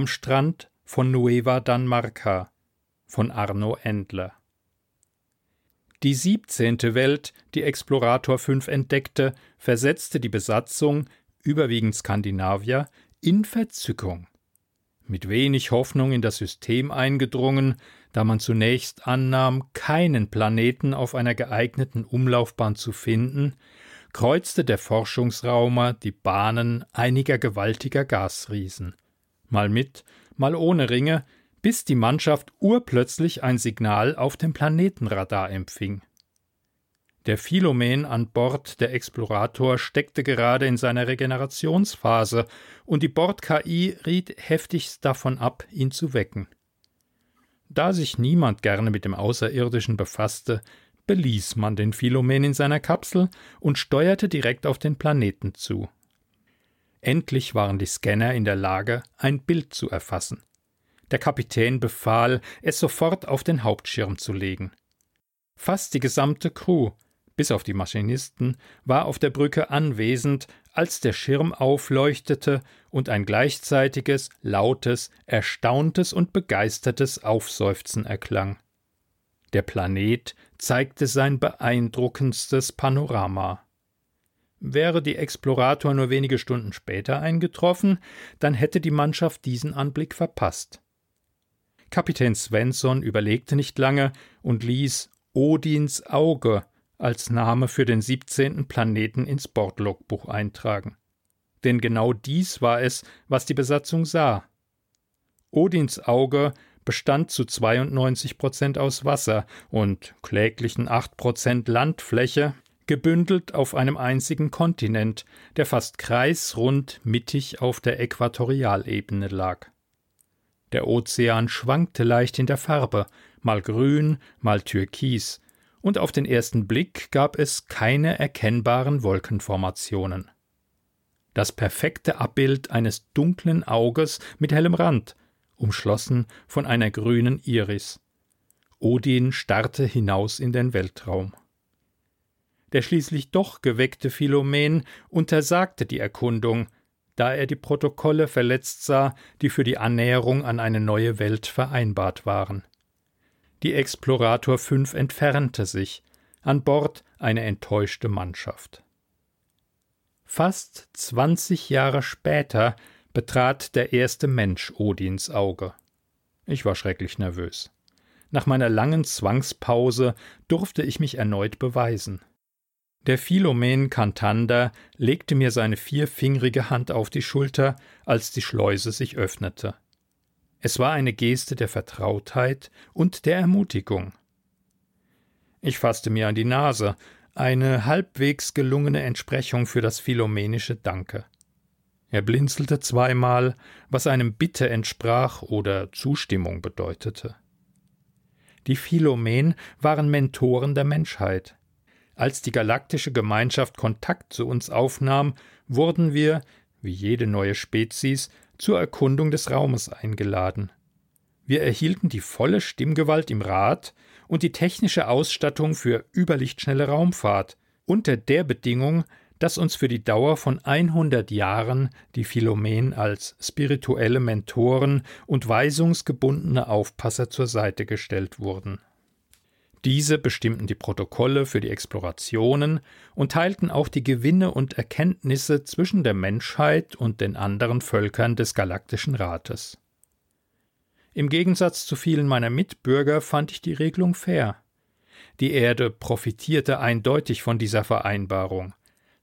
am Strand von Nueva Danmarca von Arno Endler. Die siebzehnte Welt, die Explorator 5 entdeckte, versetzte die Besatzung, überwiegend Skandinavier, in Verzückung. Mit wenig Hoffnung in das System eingedrungen, da man zunächst annahm, keinen Planeten auf einer geeigneten Umlaufbahn zu finden, kreuzte der Forschungsraumer die Bahnen einiger gewaltiger Gasriesen. Mal mit, mal ohne Ringe, bis die Mannschaft urplötzlich ein Signal auf dem Planetenradar empfing. Der Philomen an Bord der Explorator steckte gerade in seiner Regenerationsphase und die Bord-KI riet heftigst davon ab, ihn zu wecken. Da sich niemand gerne mit dem Außerirdischen befasste, beließ man den Philomen in seiner Kapsel und steuerte direkt auf den Planeten zu. Endlich waren die Scanner in der Lage, ein Bild zu erfassen. Der Kapitän befahl, es sofort auf den Hauptschirm zu legen. Fast die gesamte Crew, bis auf die Maschinisten, war auf der Brücke anwesend, als der Schirm aufleuchtete und ein gleichzeitiges, lautes, erstauntes und begeistertes Aufseufzen erklang. Der Planet zeigte sein beeindruckendstes Panorama. Wäre die Explorator nur wenige Stunden später eingetroffen, dann hätte die Mannschaft diesen Anblick verpasst. Kapitän Svensson überlegte nicht lange und ließ Odins Auge als Name für den 17. Planeten ins Bordlogbuch eintragen. Denn genau dies war es, was die Besatzung sah. Odins Auge bestand zu 92 Prozent aus Wasser und kläglichen 8 Prozent Landfläche, gebündelt auf einem einzigen Kontinent, der fast kreisrund mittig auf der Äquatorialebene lag. Der Ozean schwankte leicht in der Farbe, mal grün, mal türkis, und auf den ersten Blick gab es keine erkennbaren Wolkenformationen. Das perfekte Abbild eines dunklen Auges mit hellem Rand, umschlossen von einer grünen Iris. Odin starrte hinaus in den Weltraum. Der schließlich doch geweckte Philomen untersagte die Erkundung, da er die Protokolle verletzt sah, die für die Annäherung an eine neue Welt vereinbart waren. Die Explorator 5 entfernte sich, an Bord eine enttäuschte Mannschaft. Fast zwanzig Jahre später betrat der erste Mensch Odins Auge. Ich war schrecklich nervös. Nach meiner langen Zwangspause durfte ich mich erneut beweisen. Der Philomen Kantander legte mir seine vierfingerige Hand auf die Schulter, als die Schleuse sich öffnete. Es war eine Geste der Vertrautheit und der Ermutigung. Ich fasste mir an die Nase, eine halbwegs gelungene Entsprechung für das philomenische Danke. Er blinzelte zweimal, was einem Bitte entsprach oder Zustimmung bedeutete. Die Philomen waren Mentoren der Menschheit. Als die galaktische Gemeinschaft Kontakt zu uns aufnahm, wurden wir, wie jede neue Spezies, zur Erkundung des Raumes eingeladen. Wir erhielten die volle Stimmgewalt im Rat und die technische Ausstattung für überlichtschnelle Raumfahrt, unter der Bedingung, dass uns für die Dauer von 100 Jahren die Philomen als spirituelle Mentoren und weisungsgebundene Aufpasser zur Seite gestellt wurden. Diese bestimmten die Protokolle für die Explorationen und teilten auch die Gewinne und Erkenntnisse zwischen der Menschheit und den anderen Völkern des Galaktischen Rates. Im Gegensatz zu vielen meiner Mitbürger fand ich die Regelung fair. Die Erde profitierte eindeutig von dieser Vereinbarung.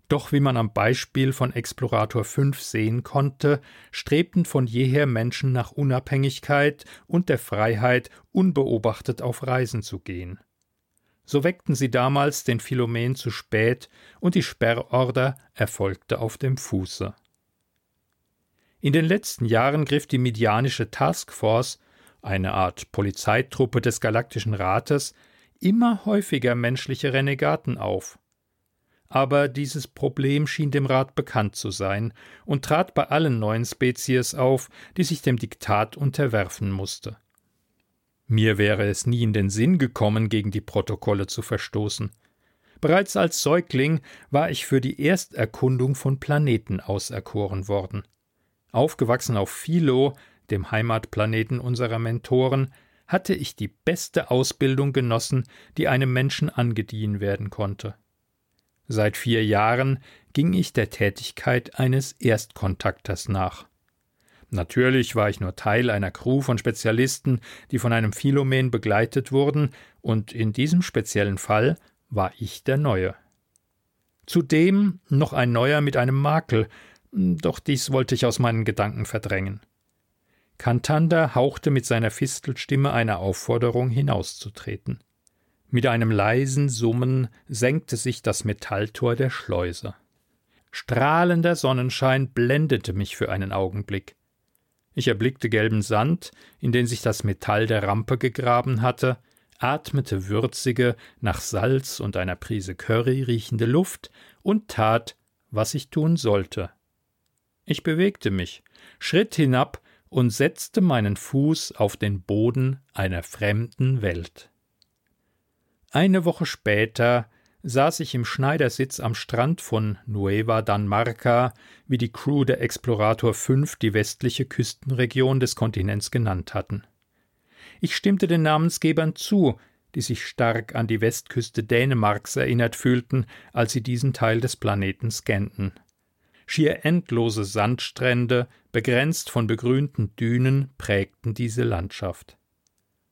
Doch wie man am Beispiel von Explorator 5 sehen konnte, strebten von jeher Menschen nach Unabhängigkeit und der Freiheit, unbeobachtet auf Reisen zu gehen. So weckten sie damals den Philomen zu spät und die Sperrorder erfolgte auf dem Fuße. In den letzten Jahren griff die Midianische Taskforce, eine Art Polizeitruppe des Galaktischen Rates, immer häufiger menschliche Renegaten auf. Aber dieses Problem schien dem Rat bekannt zu sein und trat bei allen neuen Spezies auf, die sich dem Diktat unterwerfen musste. Mir wäre es nie in den Sinn gekommen, gegen die Protokolle zu verstoßen. Bereits als Säugling war ich für die Ersterkundung von Planeten auserkoren worden. Aufgewachsen auf Philo, dem Heimatplaneten unserer Mentoren, hatte ich die beste Ausbildung genossen, die einem Menschen angedient werden konnte. Seit vier Jahren ging ich der Tätigkeit eines Erstkontakters nach. Natürlich war ich nur Teil einer Crew von Spezialisten, die von einem Philomen begleitet wurden, und in diesem speziellen Fall war ich der Neue. Zudem noch ein Neuer mit einem Makel, doch dies wollte ich aus meinen Gedanken verdrängen. Kantander hauchte mit seiner Fistelstimme eine Aufforderung hinauszutreten. Mit einem leisen Summen senkte sich das Metalltor der Schleuse. Strahlender Sonnenschein blendete mich für einen Augenblick. Ich erblickte gelben Sand, in den sich das Metall der Rampe gegraben hatte, atmete würzige, nach Salz und einer Prise Curry riechende Luft und tat, was ich tun sollte. Ich bewegte mich, schritt hinab und setzte meinen Fuß auf den Boden einer fremden Welt. Eine Woche später saß ich im Schneidersitz am Strand von Nueva Danmarca, wie die Crew der Explorator 5 die westliche Küstenregion des Kontinents genannt hatten. Ich stimmte den Namensgebern zu, die sich stark an die Westküste Dänemarks erinnert fühlten, als sie diesen Teil des Planeten scannten. Schier endlose Sandstrände, begrenzt von begrünten Dünen, prägten diese Landschaft.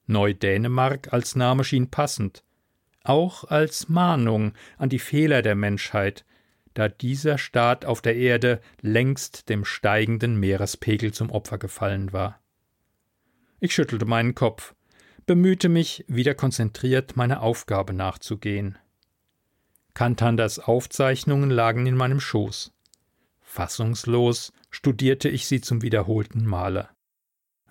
Neu-Dänemark als Name schien passend, auch als Mahnung an die Fehler der Menschheit, da dieser Staat auf der Erde längst dem steigenden Meerespegel zum Opfer gefallen war. Ich schüttelte meinen Kopf, bemühte mich, wieder konzentriert meiner Aufgabe nachzugehen. Kantanders Aufzeichnungen lagen in meinem Schoß. Fassungslos studierte ich sie zum wiederholten Male.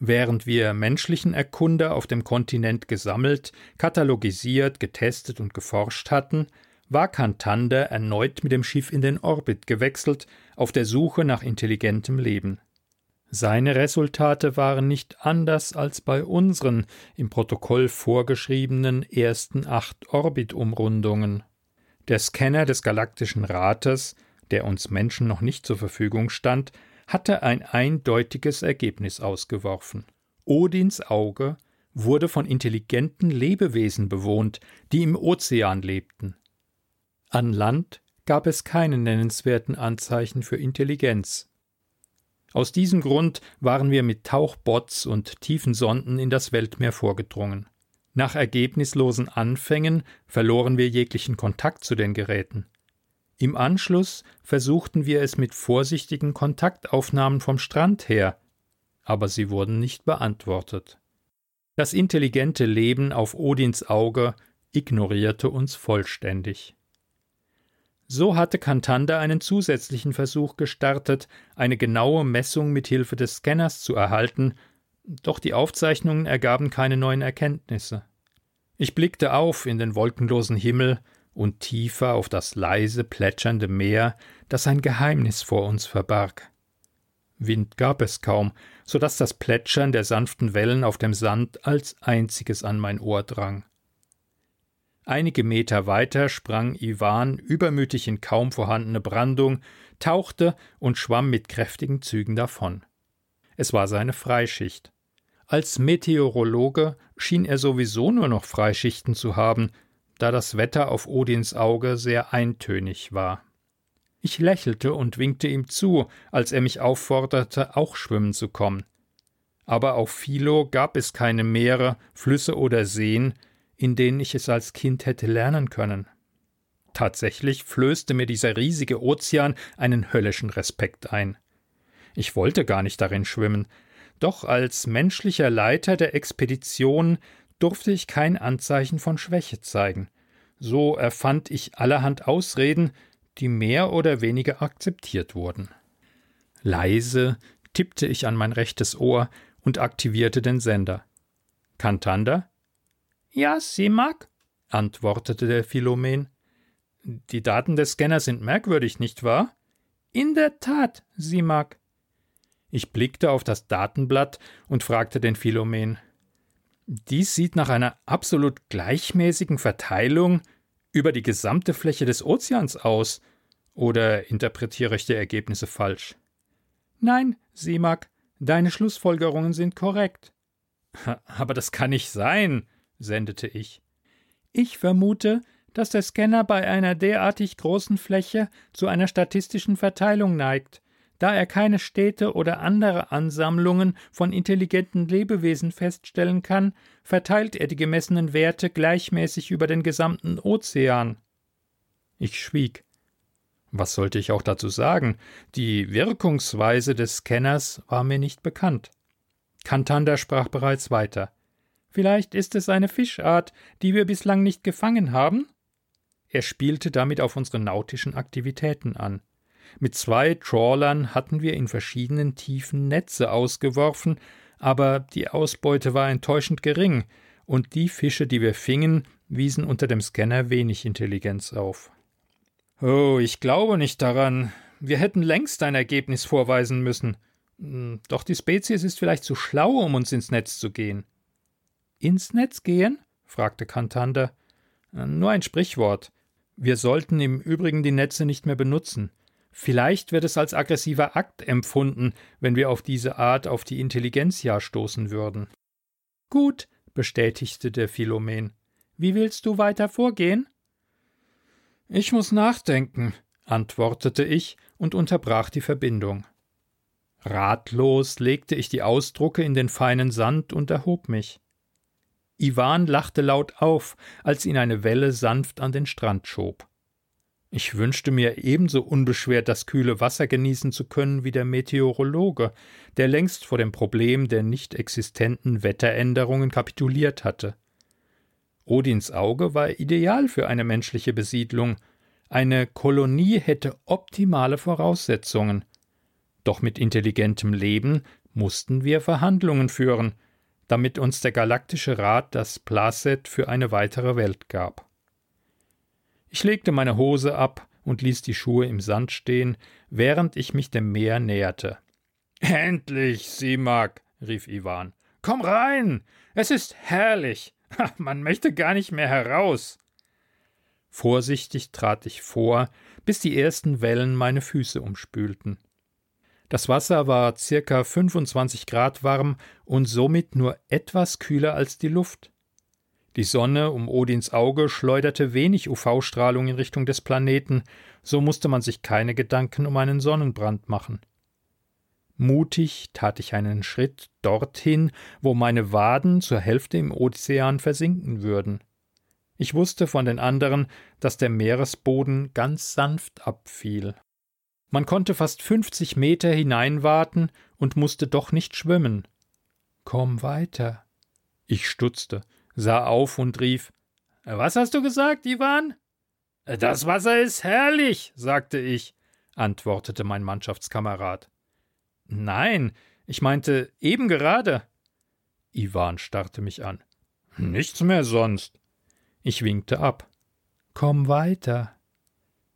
Während wir menschlichen Erkunder auf dem Kontinent gesammelt, katalogisiert, getestet und geforscht hatten, war Kantander erneut mit dem Schiff in den Orbit gewechselt, auf der Suche nach intelligentem Leben. Seine Resultate waren nicht anders als bei unseren im Protokoll vorgeschriebenen ersten acht Orbitumrundungen. Der Scanner des Galaktischen Rates, der uns Menschen noch nicht zur Verfügung stand, hatte ein eindeutiges Ergebnis ausgeworfen. Odins Auge wurde von intelligenten Lebewesen bewohnt, die im Ozean lebten. An Land gab es keine nennenswerten Anzeichen für Intelligenz. Aus diesem Grund waren wir mit Tauchbots und Tiefensonden in das Weltmeer vorgedrungen. Nach ergebnislosen Anfängen verloren wir jeglichen Kontakt zu den Geräten. Im Anschluss versuchten wir es mit vorsichtigen Kontaktaufnahmen vom Strand her, aber sie wurden nicht beantwortet. Das intelligente Leben auf Odins Auge ignorierte uns vollständig. So hatte Kantander einen zusätzlichen Versuch gestartet, eine genaue Messung mit Hilfe des Scanners zu erhalten, doch die Aufzeichnungen ergaben keine neuen Erkenntnisse. Ich blickte auf in den wolkenlosen Himmel und tiefer auf das leise plätschernde Meer, das ein Geheimnis vor uns verbarg. Wind gab es kaum, so dass das Plätschern der sanften Wellen auf dem Sand als einziges an mein Ohr drang. Einige Meter weiter sprang Iwan übermütig in kaum vorhandene Brandung, tauchte und schwamm mit kräftigen Zügen davon. Es war seine Freischicht. Als Meteorologe schien er sowieso nur noch Freischichten zu haben, da das Wetter auf Odins Auge sehr eintönig war. Ich lächelte und winkte ihm zu, als er mich aufforderte, auch schwimmen zu kommen. Aber auf Philo gab es keine Meere, Flüsse oder Seen, in denen ich es als Kind hätte lernen können. Tatsächlich flößte mir dieser riesige Ozean einen höllischen Respekt ein. Ich wollte gar nicht darin schwimmen, doch als menschlicher Leiter der Expedition durfte ich kein Anzeichen von Schwäche zeigen. So erfand ich allerhand Ausreden, die mehr oder weniger akzeptiert wurden. Leise tippte ich an mein rechtes Ohr und aktivierte den Sender. Kantander? Ja, Simak, antwortete der Philomen. Die Daten des Scanners sind merkwürdig, nicht wahr? In der Tat, Simak. Ich blickte auf das Datenblatt und fragte den Philomen. Dies sieht nach einer absolut gleichmäßigen Verteilung über die gesamte Fläche des Ozeans aus. Oder interpretiere ich die Ergebnisse falsch? Nein, Simak, Deine Schlussfolgerungen sind korrekt. Aber das kann nicht sein, sendete ich. Ich vermute, dass der Scanner bei einer derartig großen Fläche zu einer statistischen Verteilung neigt. Da er keine Städte oder andere Ansammlungen von intelligenten Lebewesen feststellen kann, verteilt er die gemessenen Werte gleichmäßig über den gesamten Ozean. Ich schwieg. Was sollte ich auch dazu sagen? Die Wirkungsweise des Scanners war mir nicht bekannt. Kantander sprach bereits weiter. Vielleicht ist es eine Fischart, die wir bislang nicht gefangen haben? Er spielte damit auf unsere nautischen Aktivitäten an. Mit zwei Trawlern hatten wir in verschiedenen Tiefen Netze ausgeworfen, aber die Ausbeute war enttäuschend gering, und die Fische, die wir fingen, wiesen unter dem Scanner wenig Intelligenz auf. Oh, ich glaube nicht daran. Wir hätten längst ein Ergebnis vorweisen müssen. Hm, doch die Spezies ist vielleicht zu schlau, um uns ins Netz zu gehen. Ins Netz gehen? fragte Kantander. Nur ein Sprichwort. Wir sollten im Übrigen die Netze nicht mehr benutzen. Vielleicht wird es als aggressiver Akt empfunden, wenn wir auf diese Art auf die Intelligenzia stoßen würden. Gut, bestätigte der Philomen. Wie willst du weiter vorgehen? Ich muss nachdenken, antwortete ich und unterbrach die Verbindung. Ratlos legte ich die Ausdrucke in den feinen Sand und erhob mich. Iwan lachte laut auf, als ihn eine Welle sanft an den Strand schob. Ich wünschte mir ebenso unbeschwert das kühle Wasser genießen zu können wie der Meteorologe, der längst vor dem Problem der nicht existenten Wetteränderungen kapituliert hatte. Odins Auge war ideal für eine menschliche Besiedlung. Eine Kolonie hätte optimale Voraussetzungen. Doch mit intelligentem Leben mussten wir Verhandlungen führen, damit uns der Galaktische Rat das Placet für eine weitere Welt gab. Ich legte meine Hose ab und ließ die Schuhe im Sand stehen, während ich mich dem Meer näherte. Endlich, Simak, rief Iwan. Komm rein. Es ist herrlich. Man möchte gar nicht mehr heraus. Vorsichtig trat ich vor, bis die ersten Wellen meine Füße umspülten. Das Wasser war circa 25 Grad warm und somit nur etwas kühler als die Luft. Die Sonne um Odins Auge schleuderte wenig UV-Strahlung in Richtung des Planeten, so musste man sich keine Gedanken um einen Sonnenbrand machen. Mutig tat ich einen Schritt dorthin, wo meine Waden zur Hälfte im Ozean versinken würden. Ich wusste von den anderen, dass der Meeresboden ganz sanft abfiel. Man konnte fast fünfzig Meter hineinwaten und musste doch nicht schwimmen. Komm weiter. Ich stutzte sah auf und rief Was hast du gesagt, Iwan? Das Wasser ist herrlich, sagte ich, antwortete mein Mannschaftskamerad. Nein, ich meinte eben gerade. Iwan starrte mich an. Nichts mehr sonst. Ich winkte ab. Komm weiter.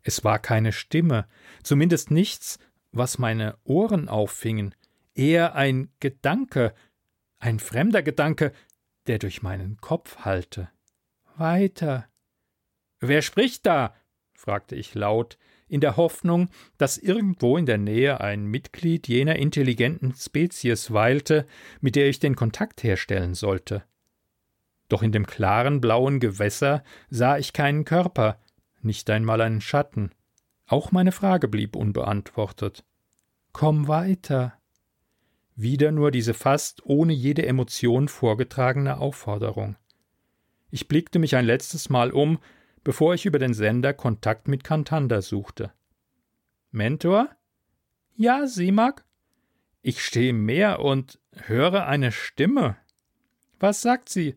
Es war keine Stimme, zumindest nichts, was meine Ohren auffingen, eher ein Gedanke, ein fremder Gedanke, der durch meinen Kopf hallte. Weiter. Wer spricht da? fragte ich laut, in der Hoffnung, dass irgendwo in der Nähe ein Mitglied jener intelligenten Spezies weilte, mit der ich den Kontakt herstellen sollte. Doch in dem klaren blauen Gewässer sah ich keinen Körper, nicht einmal einen Schatten. Auch meine Frage blieb unbeantwortet. Komm weiter wieder nur diese fast ohne jede Emotion vorgetragene Aufforderung. Ich blickte mich ein letztes Mal um, bevor ich über den Sender Kontakt mit Kantander suchte. Mentor? Ja, Simak? Ich stehe im Meer und höre eine Stimme. Was sagt sie?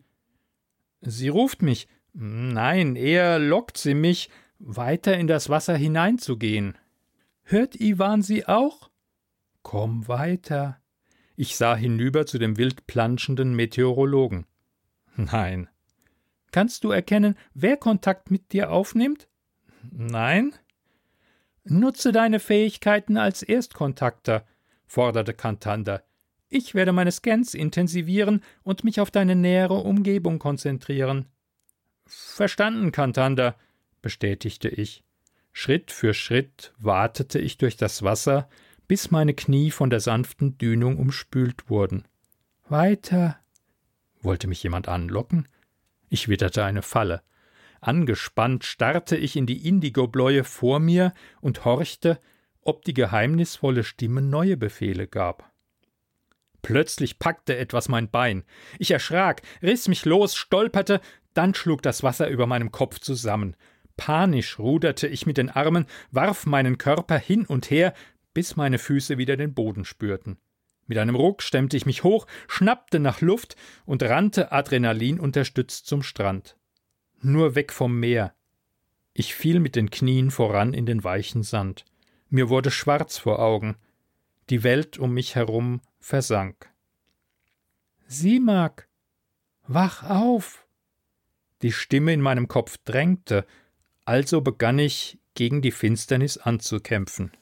Sie ruft mich. Nein, eher lockt sie mich, weiter in das Wasser hineinzugehen. Hört Iwan sie auch? Komm weiter. Ich sah hinüber zu dem wild planschenden Meteorologen. Nein. Kannst du erkennen, wer Kontakt mit dir aufnimmt? Nein. Nutze deine Fähigkeiten als Erstkontakter, forderte Kantander. Ich werde meine Scans intensivieren und mich auf deine nähere Umgebung konzentrieren. Verstanden, Kantander, bestätigte ich. Schritt für Schritt watete ich durch das Wasser, bis meine Knie von der sanften Dünung umspült wurden. Weiter. Wollte mich jemand anlocken? Ich witterte eine Falle. Angespannt starrte ich in die Indigobläue vor mir und horchte, ob die geheimnisvolle Stimme neue Befehle gab. Plötzlich packte etwas mein Bein. Ich erschrak, riss mich los, stolperte, dann schlug das Wasser über meinem Kopf zusammen. Panisch ruderte ich mit den Armen, warf meinen Körper hin und her, bis meine Füße wieder den Boden spürten. Mit einem Ruck stemmte ich mich hoch, schnappte nach Luft und rannte Adrenalin unterstützt zum Strand. Nur weg vom Meer. Ich fiel mit den Knien voran in den weichen Sand. Mir wurde schwarz vor Augen. Die Welt um mich herum versank. Sieh, Mark, wach auf! Die Stimme in meinem Kopf drängte, also begann ich, gegen die Finsternis anzukämpfen.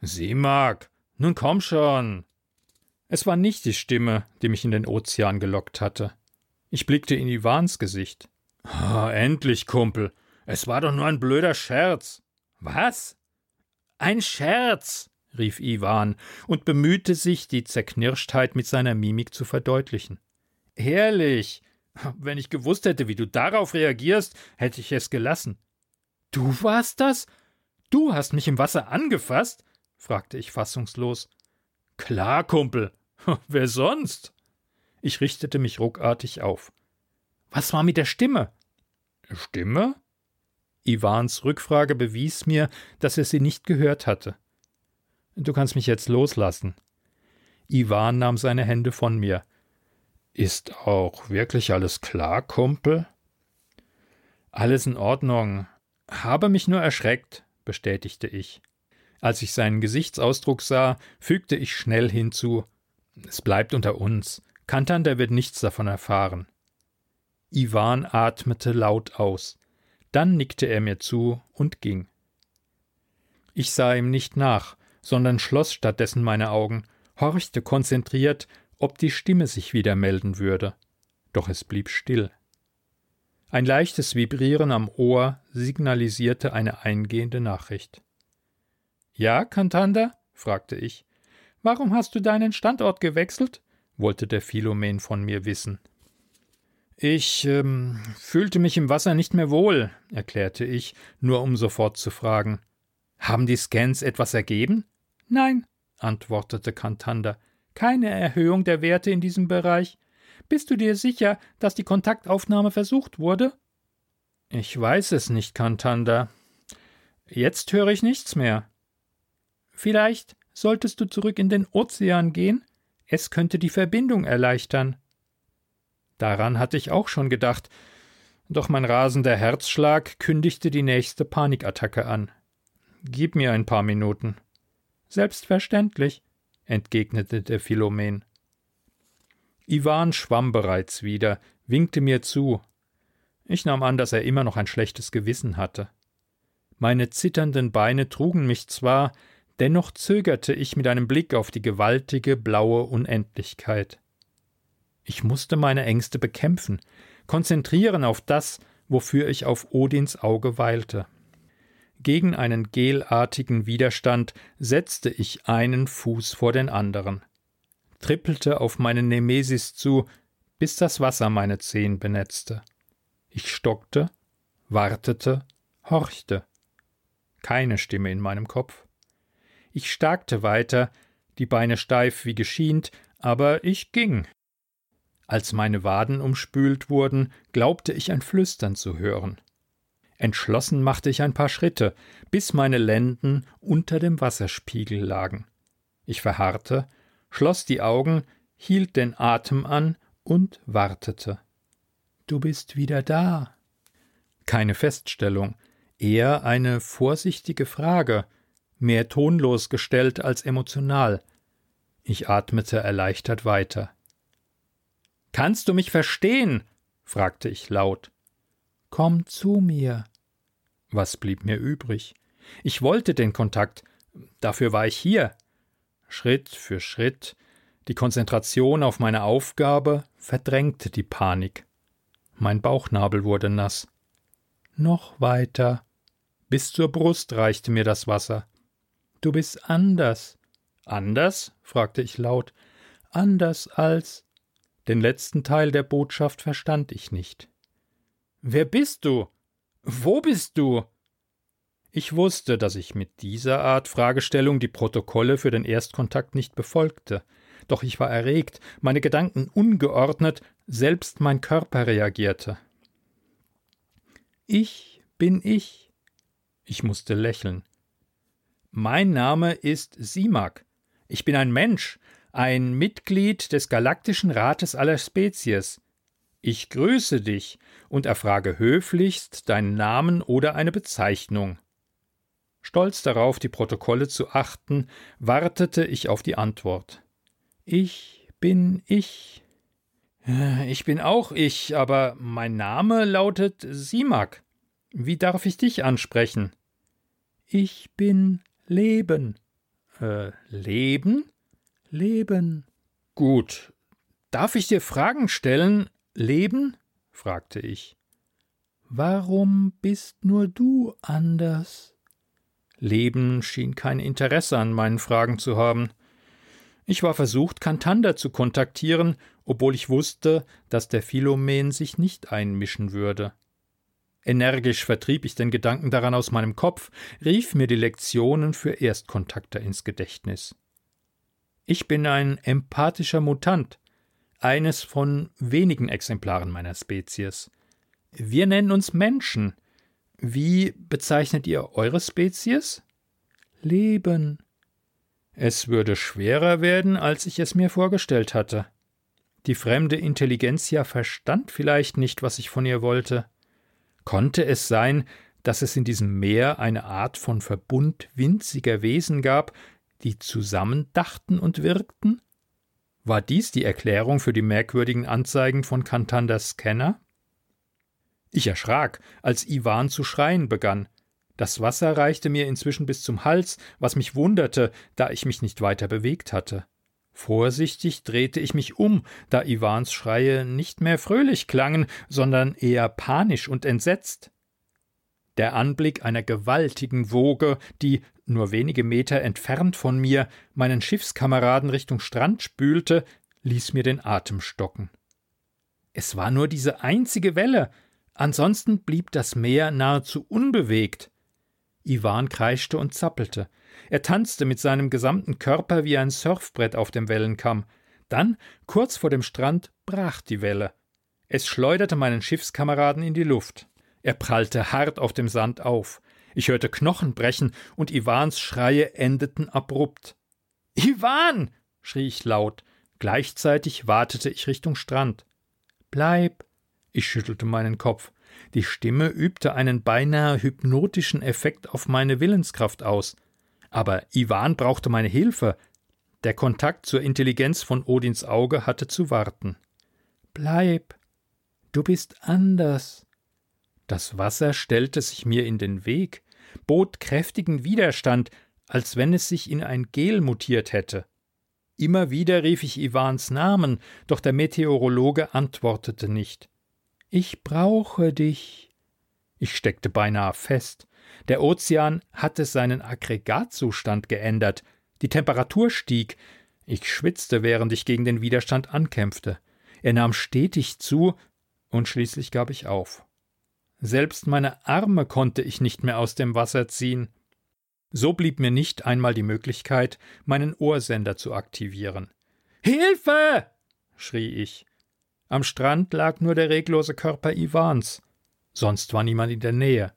Sieh, Mark, nun komm schon! Es war nicht die Stimme, die mich in den Ozean gelockt hatte. Ich blickte in Ivans Gesicht. Oh, endlich, Kumpel. Es war doch nur ein blöder Scherz. Was? Ein Scherz, rief Ivan und bemühte sich, die Zerknirschtheit mit seiner Mimik zu verdeutlichen. Herrlich. Wenn ich gewusst hätte, wie du darauf reagierst, hätte ich es gelassen. Du warst das? Du hast mich im Wasser angefasst? Fragte ich fassungslos. Klar, Kumpel. Wer sonst? Ich richtete mich ruckartig auf. Was war mit der Stimme? Stimme? Ivans Rückfrage bewies mir, dass er sie nicht gehört hatte. Du kannst mich jetzt loslassen. Ivan nahm seine Hände von mir. Ist auch wirklich alles klar, Kumpel? Alles in Ordnung. Habe mich nur erschreckt, bestätigte ich. Als ich seinen Gesichtsausdruck sah, fügte ich schnell hinzu Es bleibt unter uns. Kantander wird nichts davon erfahren. Iwan atmete laut aus. Dann nickte er mir zu und ging. Ich sah ihm nicht nach, sondern schloss stattdessen meine Augen, horchte konzentriert, ob die Stimme sich wieder melden würde. Doch es blieb still. Ein leichtes Vibrieren am Ohr signalisierte eine eingehende Nachricht. Ja, Kantander? fragte ich. Warum hast du deinen Standort gewechselt? wollte der Philomen von mir wissen. Ich ähm, fühlte mich im Wasser nicht mehr wohl, erklärte ich, nur um sofort zu fragen. Haben die Scans etwas ergeben? Nein, antwortete Kantander. Keine Erhöhung der Werte in diesem Bereich. Bist du dir sicher, dass die Kontaktaufnahme versucht wurde? Ich weiß es nicht, Kantander. Jetzt höre ich nichts mehr. Vielleicht solltest du zurück in den Ozean gehen, es könnte die Verbindung erleichtern. Daran hatte ich auch schon gedacht, doch mein rasender Herzschlag kündigte die nächste Panikattacke an. Gib mir ein paar Minuten. Selbstverständlich, entgegnete der Philomen. Iwan schwamm bereits wieder, winkte mir zu. Ich nahm an, dass er immer noch ein schlechtes Gewissen hatte. Meine zitternden Beine trugen mich zwar, Dennoch zögerte ich mit einem Blick auf die gewaltige blaue Unendlichkeit. Ich musste meine Ängste bekämpfen, konzentrieren auf das, wofür ich auf Odins Auge weilte. Gegen einen gelartigen Widerstand setzte ich einen Fuß vor den anderen, trippelte auf meinen Nemesis zu, bis das Wasser meine Zehen benetzte. Ich stockte, wartete, horchte. Keine Stimme in meinem Kopf. Ich starkte weiter, die Beine steif wie geschient, aber ich ging. Als meine Waden umspült wurden, glaubte ich ein Flüstern zu hören. Entschlossen machte ich ein paar Schritte, bis meine Lenden unter dem Wasserspiegel lagen. Ich verharrte, schloss die Augen, hielt den Atem an und wartete. Du bist wieder da. Keine Feststellung, eher eine vorsichtige Frage, mehr tonlos gestellt als emotional. Ich atmete erleichtert weiter. Kannst du mich verstehen? fragte ich laut. Komm zu mir. Was blieb mir übrig? Ich wollte den Kontakt, dafür war ich hier. Schritt für Schritt, die Konzentration auf meine Aufgabe verdrängte die Panik. Mein Bauchnabel wurde nass. Noch weiter. Bis zur Brust reichte mir das Wasser. Du bist anders. Anders? fragte ich laut. Anders als. Den letzten Teil der Botschaft verstand ich nicht. Wer bist du? Wo bist du? Ich wusste, dass ich mit dieser Art Fragestellung die Protokolle für den Erstkontakt nicht befolgte. Doch ich war erregt, meine Gedanken ungeordnet, selbst mein Körper reagierte. Ich bin ich. Ich musste lächeln. Mein Name ist Simak. Ich bin ein Mensch, ein Mitglied des Galaktischen Rates aller Spezies. Ich grüße dich und erfrage höflichst deinen Namen oder eine Bezeichnung. Stolz darauf, die Protokolle zu achten, wartete ich auf die Antwort. Ich bin ich. Ich bin auch ich, aber mein Name lautet Simak. Wie darf ich dich ansprechen? Ich bin Leben. Äh, Leben? Leben. Gut. Darf ich dir Fragen stellen, Leben? fragte ich. Warum bist nur du anders? Leben schien kein Interesse an meinen Fragen zu haben. Ich war versucht, Kantander zu kontaktieren, obwohl ich wusste, dass der Philomen sich nicht einmischen würde. Energisch vertrieb ich den Gedanken daran aus meinem Kopf, rief mir die Lektionen für Erstkontakter ins Gedächtnis. Ich bin ein empathischer Mutant, eines von wenigen Exemplaren meiner Spezies. Wir nennen uns Menschen. Wie bezeichnet ihr eure Spezies? Leben. Es würde schwerer werden, als ich es mir vorgestellt hatte. Die fremde Intelligenzia verstand vielleicht nicht, was ich von ihr wollte. Konnte es sein, dass es in diesem Meer eine Art von Verbund winziger Wesen gab, die zusammen dachten und wirkten? War dies die Erklärung für die merkwürdigen Anzeigen von Kantanders Scanner? Ich erschrak, als Iwan zu schreien begann. Das Wasser reichte mir inzwischen bis zum Hals, was mich wunderte, da ich mich nicht weiter bewegt hatte. Vorsichtig drehte ich mich um, da Iwans Schreie nicht mehr fröhlich klangen, sondern eher panisch und entsetzt. Der Anblick einer gewaltigen Woge, die, nur wenige Meter entfernt von mir, meinen Schiffskameraden Richtung Strand spülte, ließ mir den Atem stocken. Es war nur diese einzige Welle, ansonsten blieb das Meer nahezu unbewegt. Iwan kreischte und zappelte. Er tanzte mit seinem gesamten Körper wie ein Surfbrett auf dem Wellenkamm. Dann, kurz vor dem Strand, brach die Welle. Es schleuderte meinen Schiffskameraden in die Luft. Er prallte hart auf dem Sand auf. Ich hörte Knochen brechen und Iwans Schreie endeten abrupt. Iwan! schrie ich laut. Gleichzeitig wartete ich Richtung Strand. Bleib! Ich schüttelte meinen Kopf. Die Stimme übte einen beinahe hypnotischen Effekt auf meine Willenskraft aus. Aber Iwan brauchte meine Hilfe. Der Kontakt zur Intelligenz von Odins Auge hatte zu warten. Bleib. Du bist anders. Das Wasser stellte sich mir in den Weg, bot kräftigen Widerstand, als wenn es sich in ein Gel mutiert hätte. Immer wieder rief ich Iwans Namen, doch der Meteorologe antwortete nicht. Ich brauche dich. Ich steckte beinahe fest. Der Ozean hatte seinen Aggregatzustand geändert. Die Temperatur stieg. Ich schwitzte, während ich gegen den Widerstand ankämpfte. Er nahm stetig zu, und schließlich gab ich auf. Selbst meine Arme konnte ich nicht mehr aus dem Wasser ziehen. So blieb mir nicht einmal die Möglichkeit, meinen Ohrsender zu aktivieren. Hilfe! schrie ich. Am Strand lag nur der reglose Körper Iwans. Sonst war niemand in der Nähe.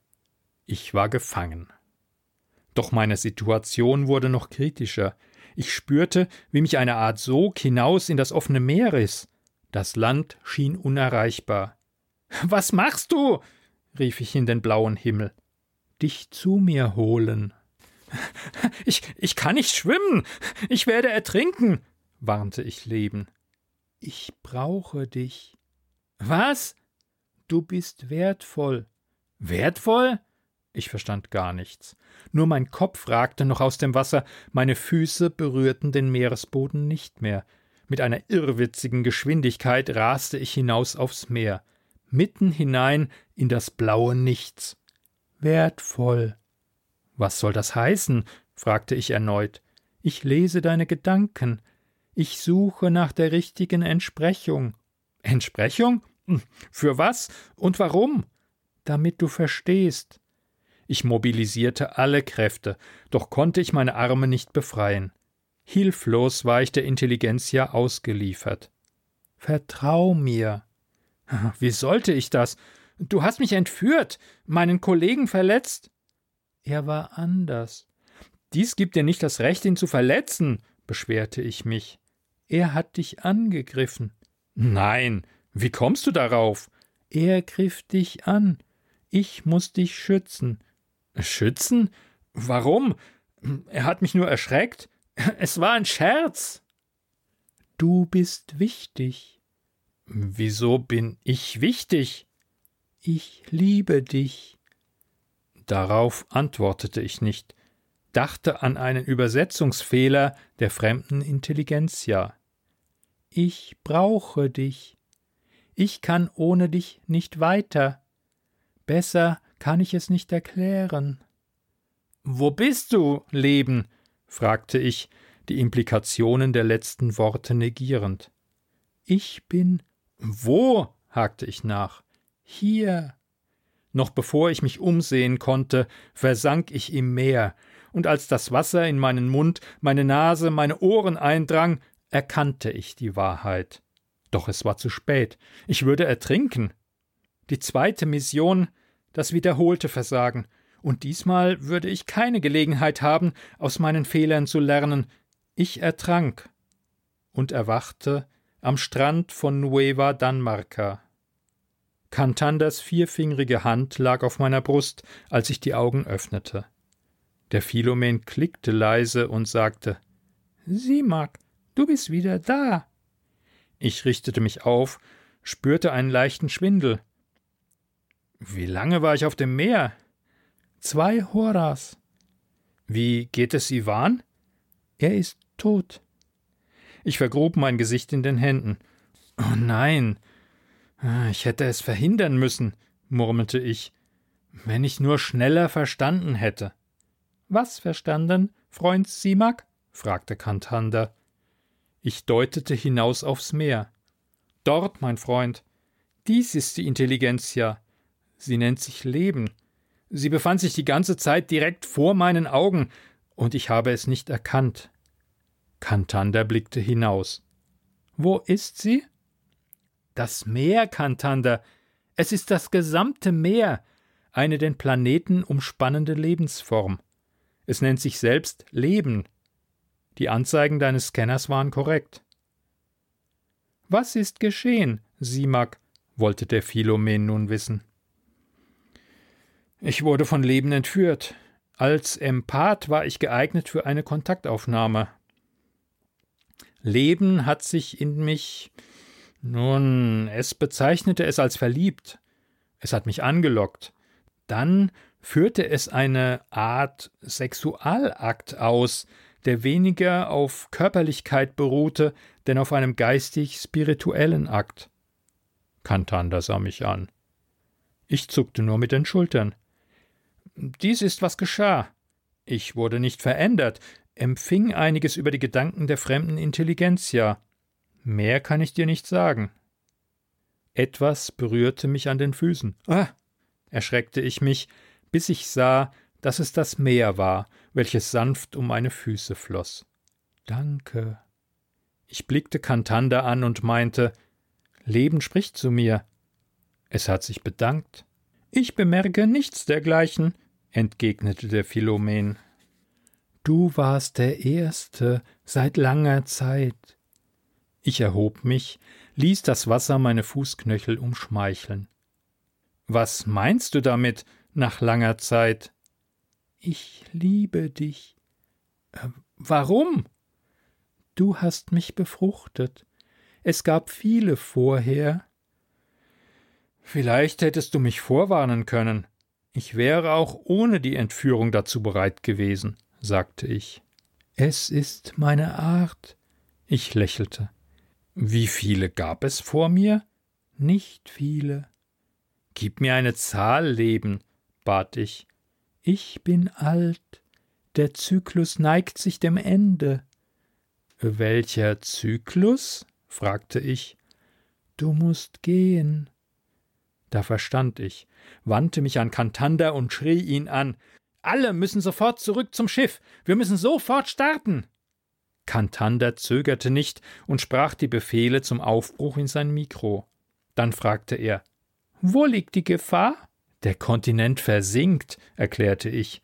Ich war gefangen. Doch meine Situation wurde noch kritischer. Ich spürte, wie mich eine Art Sog hinaus in das offene Meer riss. Das Land schien unerreichbar. Was machst du? rief ich in den blauen Himmel. Dich zu mir holen. Ich, ich kann nicht schwimmen. Ich werde ertrinken, warnte ich Leben. Ich brauche dich. Was? Du bist wertvoll. Wertvoll? Ich verstand gar nichts. Nur mein Kopf ragte noch aus dem Wasser, meine Füße berührten den Meeresboden nicht mehr. Mit einer irrwitzigen Geschwindigkeit raste ich hinaus aufs Meer mitten hinein in das blaue Nichts. Wertvoll. Was soll das heißen? fragte ich erneut. Ich lese deine Gedanken. Ich suche nach der richtigen Entsprechung. Entsprechung? Hm, für was und warum? Damit du verstehst. Ich mobilisierte alle Kräfte, doch konnte ich meine Arme nicht befreien. Hilflos war ich der Intelligenzia ausgeliefert. Vertrau mir. Wie sollte ich das? Du hast mich entführt, meinen Kollegen verletzt. Er war anders. Dies gibt dir nicht das Recht, ihn zu verletzen, beschwerte ich mich. Er hat dich angegriffen. Nein, wie kommst du darauf? Er griff dich an. Ich muss dich schützen. Schützen? Warum? Er hat mich nur erschreckt. Es war ein Scherz. Du bist wichtig. Wieso bin ich wichtig? Ich liebe dich. Darauf antwortete ich nicht, dachte an einen Übersetzungsfehler der fremden Intelligenzia. Ich brauche dich. Ich kann ohne dich nicht weiter. Besser kann ich es nicht erklären. Wo bist du, Leben? fragte ich, die Implikationen der letzten Worte negierend. Ich bin. Wo? hakte ich nach. Hier. Noch bevor ich mich umsehen konnte, versank ich im Meer, und als das Wasser in meinen Mund, meine Nase, meine Ohren eindrang, erkannte ich die Wahrheit. Doch es war zu spät. Ich würde ertrinken. Die zweite Mission, das wiederholte Versagen, und diesmal würde ich keine Gelegenheit haben, aus meinen Fehlern zu lernen. Ich ertrank und erwachte am Strand von Nueva Danmarca. Kantanders vierfingerige Hand lag auf meiner Brust, als ich die Augen öffnete. Der Philomen klickte leise und sagte: Sieh, Mark, du bist wieder da. Ich richtete mich auf, spürte einen leichten Schwindel. Wie lange war ich auf dem Meer? Zwei Horas. Wie geht es Ivan? Er ist tot. Ich vergrub mein Gesicht in den Händen. Oh nein, Ah, ich hätte es verhindern müssen, murmelte ich, wenn ich nur schneller verstanden hätte. Was verstanden, Freund Simak? fragte Kantander. Ich deutete hinaus aufs Meer. Dort, mein Freund. Dies ist die Intelligenzia. Sie nennt sich Leben. Sie befand sich die ganze Zeit direkt vor meinen Augen, und ich habe es nicht erkannt. Kantander blickte hinaus. Wo ist sie? Das Meer, Kantander. Es ist das gesamte Meer, eine den Planeten umspannende Lebensform. Es nennt sich selbst Leben. Die Anzeigen deines Scanners waren korrekt. Was ist geschehen, Simak? wollte der Philomen nun wissen. Ich wurde von Leben entführt. Als Empath war ich geeignet für eine Kontaktaufnahme. Leben hat sich in mich nun, es bezeichnete es als verliebt. Es hat mich angelockt. Dann führte es eine Art Sexualakt aus, der weniger auf Körperlichkeit beruhte, denn auf einem geistig-spirituellen Akt. Kantander sah mich an. Ich zuckte nur mit den Schultern. Dies ist, was geschah. Ich wurde nicht verändert, empfing einiges über die Gedanken der fremden Intelligenzia, Mehr kann ich dir nicht sagen. Etwas berührte mich an den Füßen. Ah! erschreckte ich mich, bis ich sah, dass es das Meer war, welches sanft um meine Füße floss. Danke. Ich blickte Kantander an und meinte, Leben spricht zu mir. Es hat sich bedankt. Ich bemerke nichts dergleichen, entgegnete der Philomen. Du warst der Erste seit langer Zeit. Ich erhob mich, ließ das Wasser meine Fußknöchel umschmeicheln. Was meinst du damit nach langer Zeit? Ich liebe dich. Äh, warum? Du hast mich befruchtet. Es gab viele vorher. Vielleicht hättest du mich vorwarnen können. Ich wäre auch ohne die Entführung dazu bereit gewesen, sagte ich. Es ist meine Art. Ich lächelte. Wie viele gab es vor mir? Nicht viele. Gib mir eine Zahl, Leben, bat ich. Ich bin alt. Der Zyklus neigt sich dem Ende. Welcher Zyklus? fragte ich. Du musst gehen. Da verstand ich, wandte mich an Kantander und schrie ihn an. Alle müssen sofort zurück zum Schiff. Wir müssen sofort starten. Kantander zögerte nicht und sprach die Befehle zum Aufbruch in sein Mikro. Dann fragte er Wo liegt die Gefahr? Der Kontinent versinkt, erklärte ich.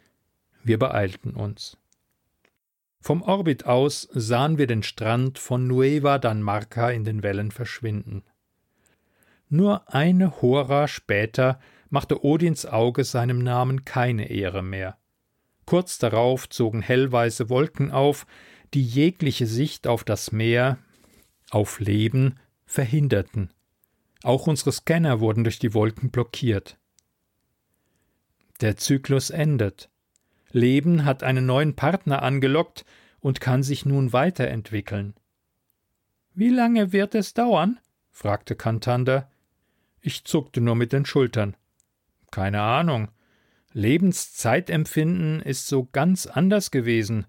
Wir beeilten uns. Vom Orbit aus sahen wir den Strand von Nueva Danmarca in den Wellen verschwinden. Nur eine Hora später machte Odins Auge seinem Namen keine Ehre mehr. Kurz darauf zogen hellweiße Wolken auf, die jegliche Sicht auf das Meer, auf Leben, verhinderten. Auch unsere Scanner wurden durch die Wolken blockiert. Der Zyklus endet. Leben hat einen neuen Partner angelockt und kann sich nun weiterentwickeln. Wie lange wird es dauern? fragte Kantander. Ich zuckte nur mit den Schultern. Keine Ahnung. Lebenszeitempfinden ist so ganz anders gewesen.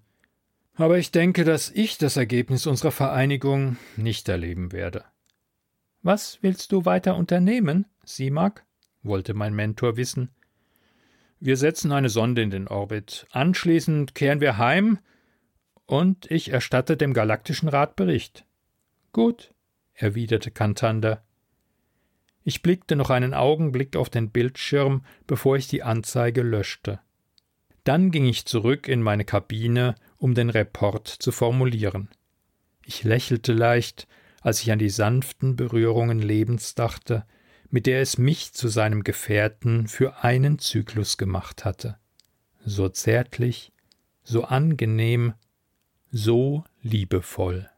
Aber ich denke, dass ich das Ergebnis unserer Vereinigung nicht erleben werde. Was willst du weiter unternehmen, Simak? wollte mein Mentor wissen. Wir setzen eine Sonde in den Orbit. Anschließend kehren wir heim und ich erstatte dem Galaktischen Rat Bericht. Gut, erwiderte Kantander. Ich blickte noch einen Augenblick auf den Bildschirm, bevor ich die Anzeige löschte. Dann ging ich zurück in meine Kabine, um den Report zu formulieren. Ich lächelte leicht, als ich an die sanften Berührungen Lebens dachte, mit der es mich zu seinem Gefährten für einen Zyklus gemacht hatte. So zärtlich, so angenehm, so liebevoll.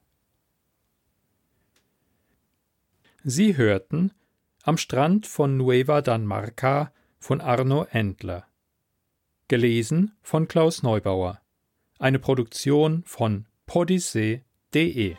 Sie hörten Am Strand von Nueva Danmarca von Arno Endler. Gelesen von Klaus Neubauer. Eine Produktion von podyssee.de